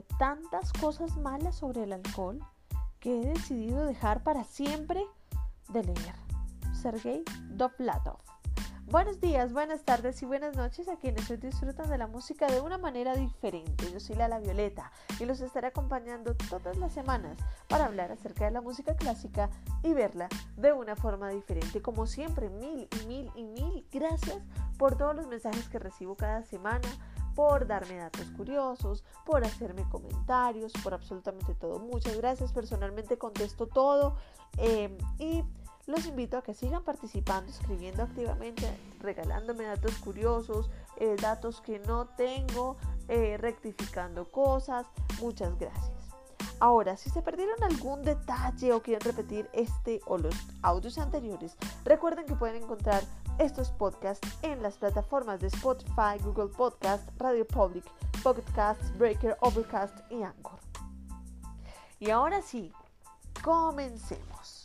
tantas cosas malas sobre el alcohol que he decidido dejar para siempre de leer. Sergei Dovlatov. Buenos días, buenas tardes y buenas noches a quienes hoy disfrutan de la música de una manera diferente. Yo soy Lala Violeta y los estaré acompañando todas las semanas para hablar acerca de la música clásica y verla de una forma diferente. Como siempre, mil y mil y mil gracias por todos los mensajes que recibo cada semana, por darme datos curiosos, por hacerme comentarios, por absolutamente todo. Muchas gracias, personalmente contesto todo eh, y los invito a que sigan participando, escribiendo activamente, regalándome datos curiosos, eh, datos que no tengo, eh, rectificando cosas. Muchas gracias. Ahora, si se perdieron algún detalle o quieren repetir este o los audios anteriores, recuerden que pueden encontrar estos podcasts en las plataformas de Spotify, Google Podcast, Radio Public, Pocket Casts, Breaker, Overcast y Anchor. Y ahora sí, comencemos.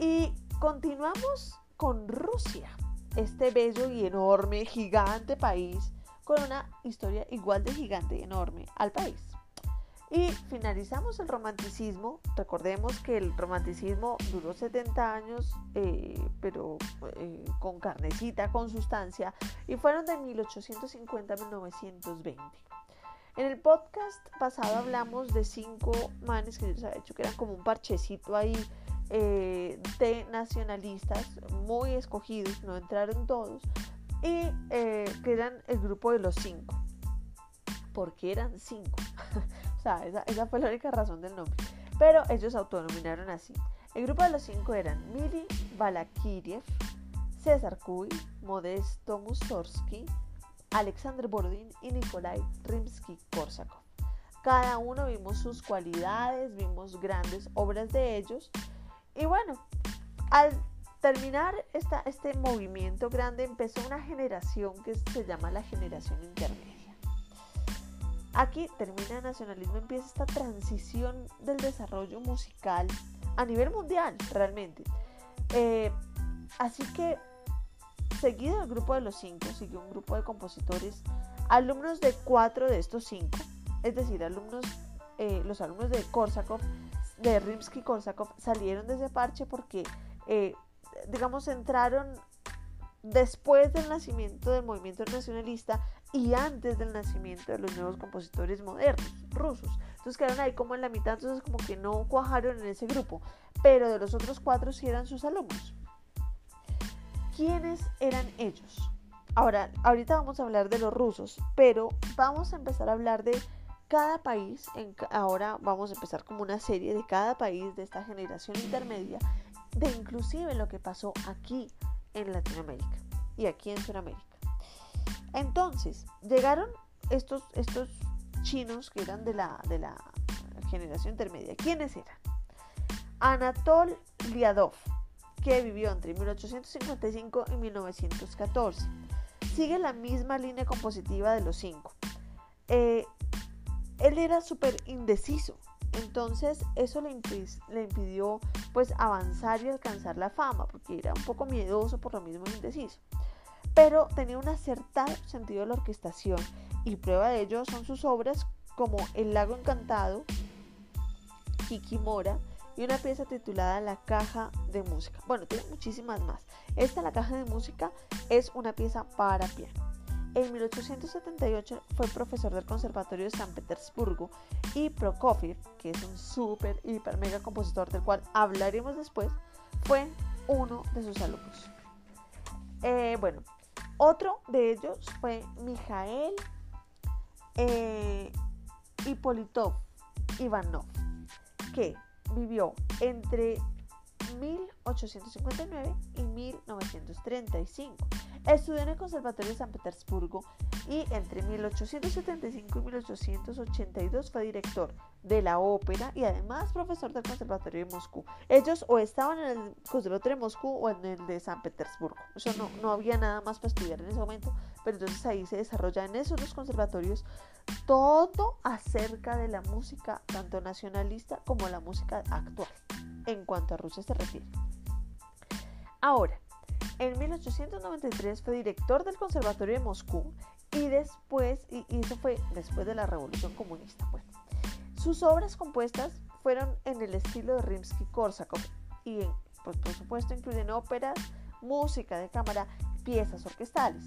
Y continuamos con Rusia, este bello y enorme, gigante país con una historia igual de gigante y enorme al país. Y finalizamos el romanticismo. Recordemos que el romanticismo duró 70 años, eh, pero eh, con carnecita, con sustancia, y fueron de 1850 a 1920. En el podcast pasado hablamos de cinco manes que yo les había hecho que eran como un parchecito ahí eh, de nacionalistas muy escogidos, no entraron todos, y que eran el grupo de los cinco, porque eran cinco. O sea, esa, fue la única razón del nombre. Pero ellos autonominaron así. El grupo de los cinco eran Mili Balakiriev, César Kuy, Modesto Mussorgsky, Alexander Borodin y Nikolai Rimsky-Korsakov. Cada uno vimos sus cualidades, vimos grandes obras de ellos y bueno, al terminar este movimiento grande empezó una generación que se llama la generación intermedia. Aquí termina el nacionalismo, empieza esta transición del desarrollo musical a nivel mundial realmente. Eh, así que seguido el grupo de los cinco, siguió un grupo de compositores, alumnos de cuatro de estos cinco, es decir, alumnos, eh, los alumnos de Korsakov de Rimsky-Korsakov salieron de ese parche porque, eh, digamos, entraron después del nacimiento del movimiento nacionalista y antes del nacimiento de los nuevos compositores modernos rusos. Entonces quedaron ahí como en la mitad, entonces como que no cuajaron en ese grupo, pero de los otros cuatro sí eran sus alumnos. ¿Quiénes eran ellos? Ahora, ahorita vamos a hablar de los rusos, pero vamos a empezar a hablar de cada país, ahora vamos a empezar como una serie de cada país de esta generación intermedia, de inclusive lo que pasó aquí en Latinoamérica y aquí en Sudamérica. Entonces, llegaron estos, estos chinos que eran de la, de la generación intermedia. ¿Quiénes eran? Anatol Liadov, que vivió entre 1855 y 1914. Sigue la misma línea compositiva de los cinco. Eh, él era súper indeciso, entonces eso le, impidió pues avanzar y alcanzar la fama, porque era un poco miedoso por lo mismo indeciso. Pero tenía un acertado sentido de la orquestación y prueba de ello son sus obras como El lago encantado, Kikimora y una pieza titulada La caja de música. Bueno, tiene muchísimas más. Esta, La caja de música, es una pieza para piano. En 1878 fue profesor del Conservatorio de San Petersburgo y Prokofiev, que es un súper, hiper, mega compositor del cual hablaremos después, fue uno de sus alumnos. Eh, bueno, otro de ellos fue Mijael eh, Ivanov, que vivió entre 1859 y 1935 Estudió en el Conservatorio de San Petersburgo y entre 1875 y 1882 fue director de la ópera y además profesor del Conservatorio de Moscú. Ellos o estaban en el Conservatorio de Moscú o en el de San Petersburgo. Eso no, no había nada más para estudiar en ese momento, pero entonces ahí se desarrolla en esos dos conservatorios todo acerca de la música, tanto nacionalista como la música actual, en cuanto a Rusia se refiere. Ahora, en 1893 fue director del Conservatorio de Moscú y después, y, eso fue después de la Revolución Comunista. Bueno, sus obras compuestas fueron en el estilo de Rimsky-Korsakov y pues, por supuesto incluyen óperas, música de cámara, piezas orquestales.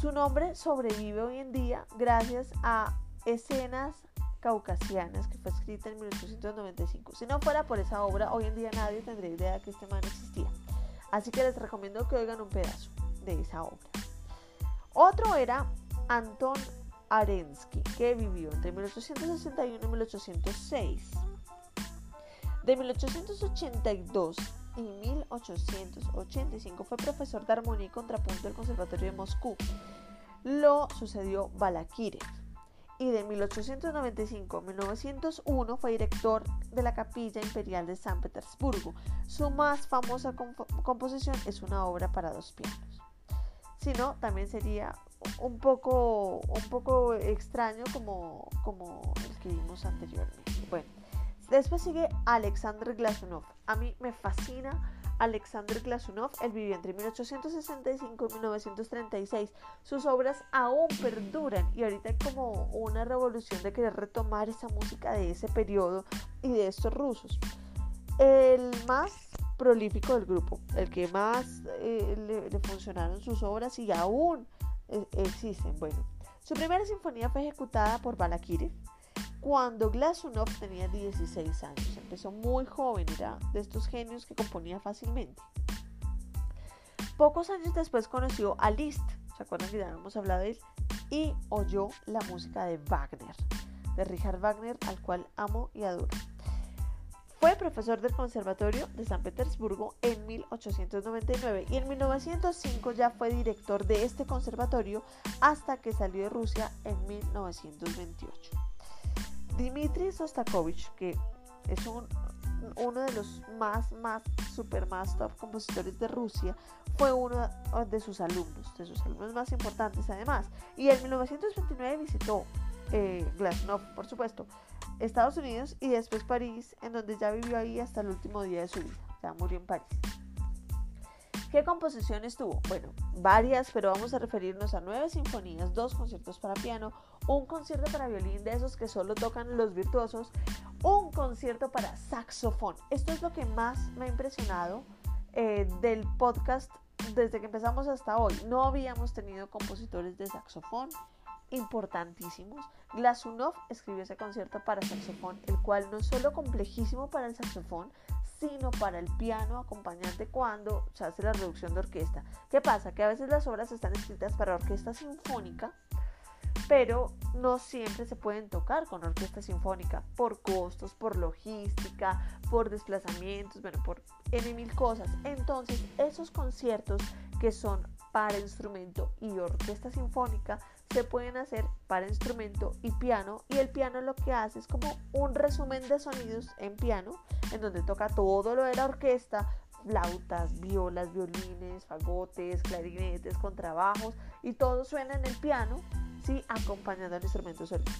Su nombre sobrevive hoy en día gracias a escenas caucasianas que fue escrita en 1895. Si no fuera por esa obra, hoy en día nadie tendría idea de que este man existía. Así que les recomiendo que oigan un pedazo de esa obra. Otro era Anton Arensky, que vivió entre 1861 y 1806. De 1882 y 1885 fue profesor de armonía y contrapunto del Conservatorio de Moscú. Lo sucedió Balakirev. Y de 1895 a 1901 fue director de la Capilla Imperial de San Petersburgo. Su más famosa composición es una obra para dos pianos. Si no, también sería un poco, un poco extraño como, como anteriormente. Bueno, después sigue Alexander Glasunov. A mí me fascina Alexander Glasunov. Él vivió entre 1865 y 1936. Sus obras aún perduran y ahorita hay como una revolución de querer retomar esa música de ese periodo y de estos rusos. El más prolífico del grupo, el que más eh, le, funcionaron sus obras y aún eh, existen. Bueno, su primera sinfonía fue ejecutada por Balakirev cuando Glasunov tenía 16 años. Empezó muy joven, era de estos genios que componía fácilmente. Pocos años después conoció a Liszt, ¿se acuerdan que ya hemos hablado de él? Y oyó la música de Wagner, de Richard Wagner, al cual amo y adoro. Fue profesor del Conservatorio de San Petersburgo en 1899 y en 1905 ya fue director de este conservatorio hasta que salió de Rusia en 1928. Dmitri Sostakovich, que es uno de los más, más, super más top compositores de Rusia, fue uno de sus alumnos, de sus alumnos más importantes además. Y en 1929 visitó eh, Glasnow, por supuesto, Estados Unidos y después París, en donde ya vivió ahí hasta el último día de su vida. Ya murió en París. ¿Qué composiciones tuvo? Bueno, varias, pero vamos a referirnos a nueve sinfonías, dos conciertos para piano, un concierto para violín de esos que solo tocan los virtuosos, un concierto para saxofón. Esto es lo que más me ha impresionado eh, del podcast desde que empezamos hasta hoy. No habíamos tenido compositores de saxofón importantísimos. Glasunov escribió ese concierto para saxofón, el cual no es solo complejísimo para el saxofón, sino para el piano acompañante cuando se hace la reducción de orquesta. ¿Qué pasa? Que a veces las obras están escritas para orquesta sinfónica, pero no siempre se pueden tocar con orquesta sinfónica por costos, por logística, por desplazamientos, bueno, por N mil cosas. Entonces, esos conciertos que son para instrumento y orquesta sinfónica se pueden hacer para instrumento y piano y el piano lo que hace es como un resumen de sonidos en piano en donde toca todo lo de la orquesta flautas, violas, violines, fagotes, clarinetes, contrabajos y todo suena en el piano sí acompañando al instrumento solista.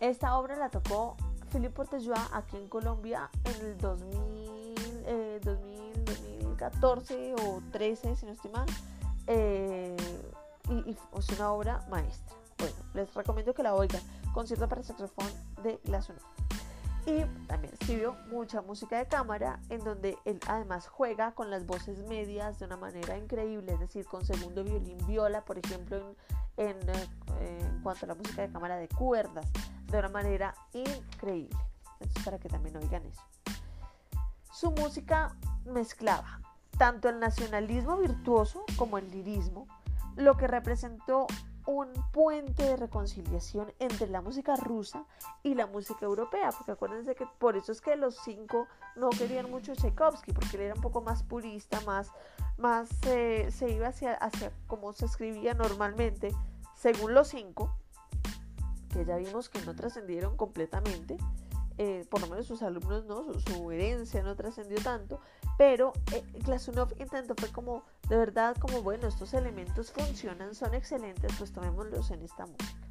Esta obra la tocó Philippe Portejoa aquí en Colombia en el 2000, 2014 eh, o 13 si no estoy mal. Eh, y, es una obra maestra. Bueno, les recomiendo que la oigan. Concierto para saxofón de La Y también escribió mucha música de cámara en donde él además juega con las voces medias de una manera increíble, es decir, con segundo violín viola, por ejemplo, en, en, eh, en cuanto a la música de cámara de cuerdas, de una manera increíble. Entonces, para que también oigan eso. Su música mezclaba tanto el nacionalismo virtuoso como el lirismo, lo que representó un puente de reconciliación entre la música rusa y la música europea, porque acuérdense que por eso es que los cinco no querían mucho Tchaikovsky, porque él era un poco más purista, más, más eh, se iba hacia, hacia como se escribía normalmente, según los cinco, que ya vimos que no trascendieron completamente, eh, por lo menos sus alumnos no, su, herencia no trascendió tanto, pero eh, Glasunov intentó fue como, de verdad, como bueno, estos elementos funcionan, son excelentes, pues tomémoslos en esta música.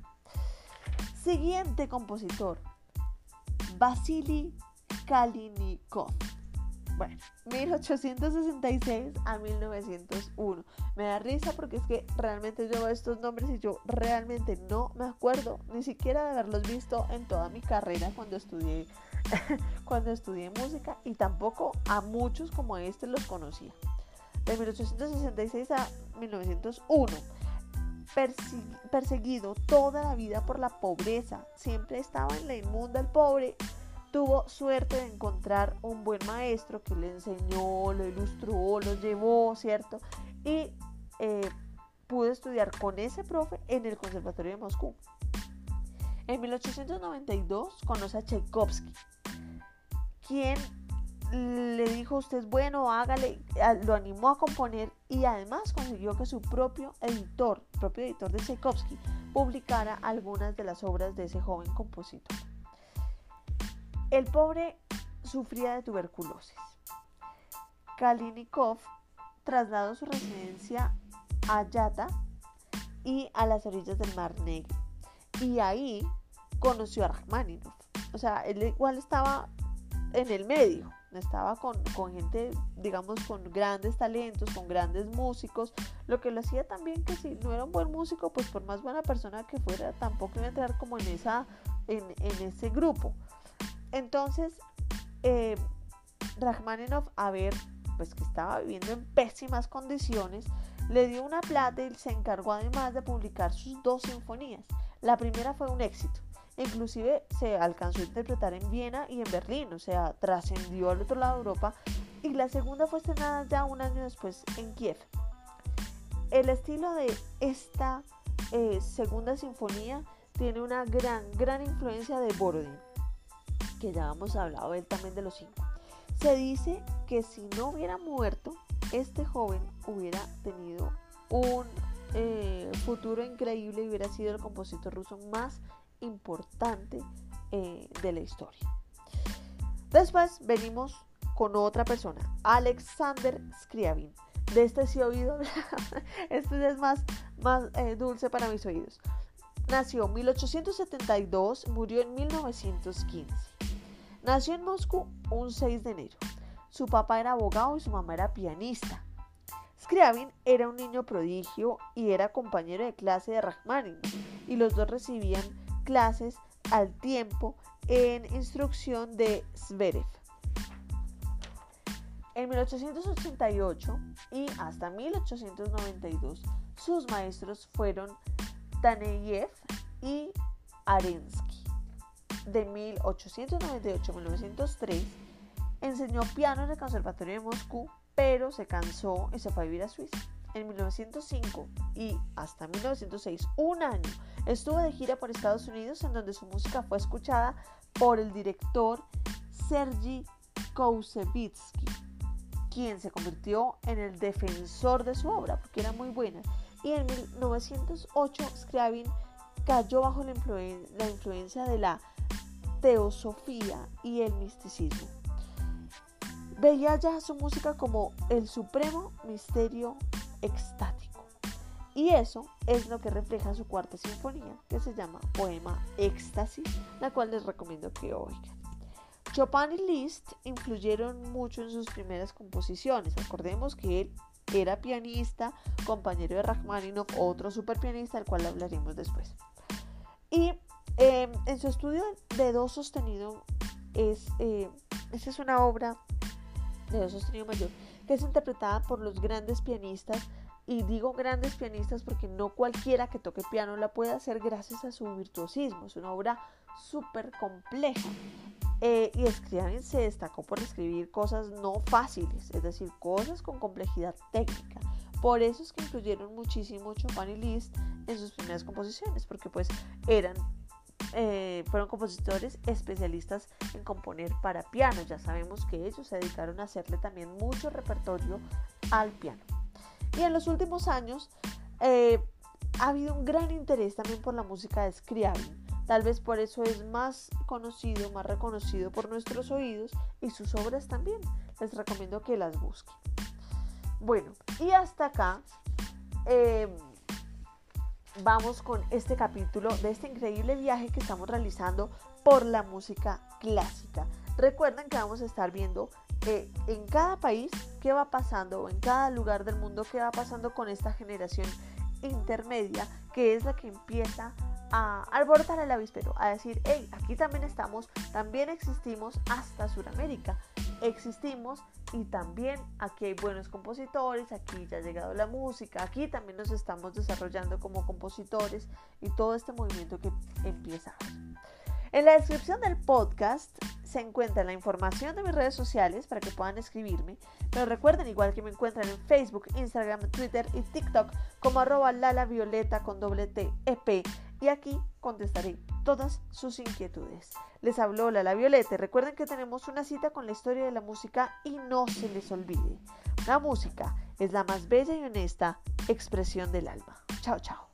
Siguiente compositor, Vasily Kalinikov. Bueno, 1866 a 1901. Me da risa porque es que realmente yo veo estos nombres y yo realmente no me acuerdo ni siquiera de haberlos visto en toda mi carrera cuando estudié cuando estudié música y tampoco a muchos como este los conocía. De 1866 a 1901 perseguido toda la vida por la pobreza, siempre estaba en la inmunda el pobre, tuvo suerte de encontrar un buen maestro que le enseñó, lo ilustró, lo llevó, ¿cierto? Y eh, pudo estudiar con ese profe en el Conservatorio de Moscú. En 1892 conoce a Tchaikovsky, quien le dijo usted bueno, hágale, lo animó a componer y además consiguió que su propio editor, propio editor de Tchaikovsky, publicara algunas de las obras de ese joven compositor. El pobre sufría de tuberculosis. Kalinikov trasladó su residencia a Yata y a las orillas del Mar Negro. Y ahí conoció a Rachmaninoff. O sea, él igual estaba en el medio, estaba con, con, gente, digamos, con grandes talentos, con grandes músicos, lo que lo hacía también que si no era un buen músico, pues por más buena persona que fuera, tampoco iba a entrar como en, esa, en, en ese grupo. Entonces, eh, Rachmaninoff, a ver, pues que estaba viviendo en pésimas condiciones, le dio una plata y se encargó además de publicar sus dos sinfonías. La primera fue un éxito, inclusive se alcanzó a interpretar en Viena y en Berlín, o sea, trascendió al otro lado de Europa, y la segunda fue estrenada ya un año después en Kiev. El estilo de esta eh, segunda sinfonía tiene una gran, gran influencia de Borodin que ya hemos hablado él también de los cinco. Se dice que si no hubiera muerto, este joven hubiera tenido un eh, futuro increíble y hubiera sido el compositor ruso más importante eh, de la historia. Después venimos con otra persona, Alexander Scriabin. De este sí he oído este es más, más eh, dulce para mis oídos. Nació en 1872, murió en 1915. Nació en Moscú un 6 de enero. Su papá era abogado y su mamá era pianista. Scriabin era un niño prodigio y era compañero de clase de Rachmaninoff y los dos recibían clases al tiempo en instrucción de Zverev. En 1888 y hasta 1892 sus maestros fueron Taneyev y Arensky de 1898 a 1903, enseñó piano en el Conservatorio de Moscú, pero se cansó y se fue a vivir a Suiza. En 1905 y hasta 1906, un año, estuvo de gira por Estados Unidos en donde su música fue escuchada por el director Sergi Koussevitzky, quien se convirtió en el defensor de su obra porque era muy buena. Y en 1908 Scriabin cayó bajo la influencia de la teosofía y el misticismo. Veía ya su música como el supremo misterio extático. Y eso es lo que refleja su cuarta sinfonía, que se llama Poema Éxtasis, la cual les recomiendo que oigan. Chopin y Liszt influyeron mucho en sus primeras composiciones. Recordemos que él era pianista, compañero de Rachmaninoff, otro super pianista, al cual hablaremos después. Y Em, en su estudio de Do sostenido, es, eh, es una obra de Do sostenido mayor que es interpretada por los grandes pianistas. Y digo grandes pianistas porque no cualquiera que toque piano la puede hacer gracias a su virtuosismo. Es una obra súper compleja. Eh, y Scriabin se destacó por escribir cosas no fáciles, es decir, cosas con complejidad técnica. Por eso es que incluyeron muchísimo Chopin y Liszt en sus primeras composiciones, porque pues eran eh, fueron compositores especialistas en componer para piano. Ya sabemos que ellos se dedicaron a hacerle también mucho repertorio al piano. Y en los últimos años eh, ha habido un gran interés también por la música de Scriabin. Tal vez por eso es más conocido, más reconocido por nuestros oídos y sus obras también. Les recomiendo que las busquen. Bueno, y hasta acá eh, vamos con este capítulo de este increíble viaje que estamos realizando por la música clásica. Recuerden que vamos a estar viendo en cada país qué va pasando, o en cada lugar del mundo qué va pasando con esta generación intermedia, que es la que empieza a alborotar el avispero, a decir, hey, aquí también estamos, también existimos hasta Sudamérica, existimos y también aquí hay buenos compositores, aquí ya ha llegado la música, aquí también nos estamos desarrollando como compositores y todo este movimiento que empieza. En la descripción del podcast se encuentra la información de mis redes sociales para que puedan escribirme, pero recuerden igual que me encuentran en Facebook, Instagram, Twitter y TikTok como arroba lalavioleta con doble T EP y aquí contestaré todas sus inquietudes. Les habló Lala Violeta. Recuerden que tenemos una cita con la historia de la música y no se les olvide. La música es la más bella y honesta expresión del alma. Chao, chao.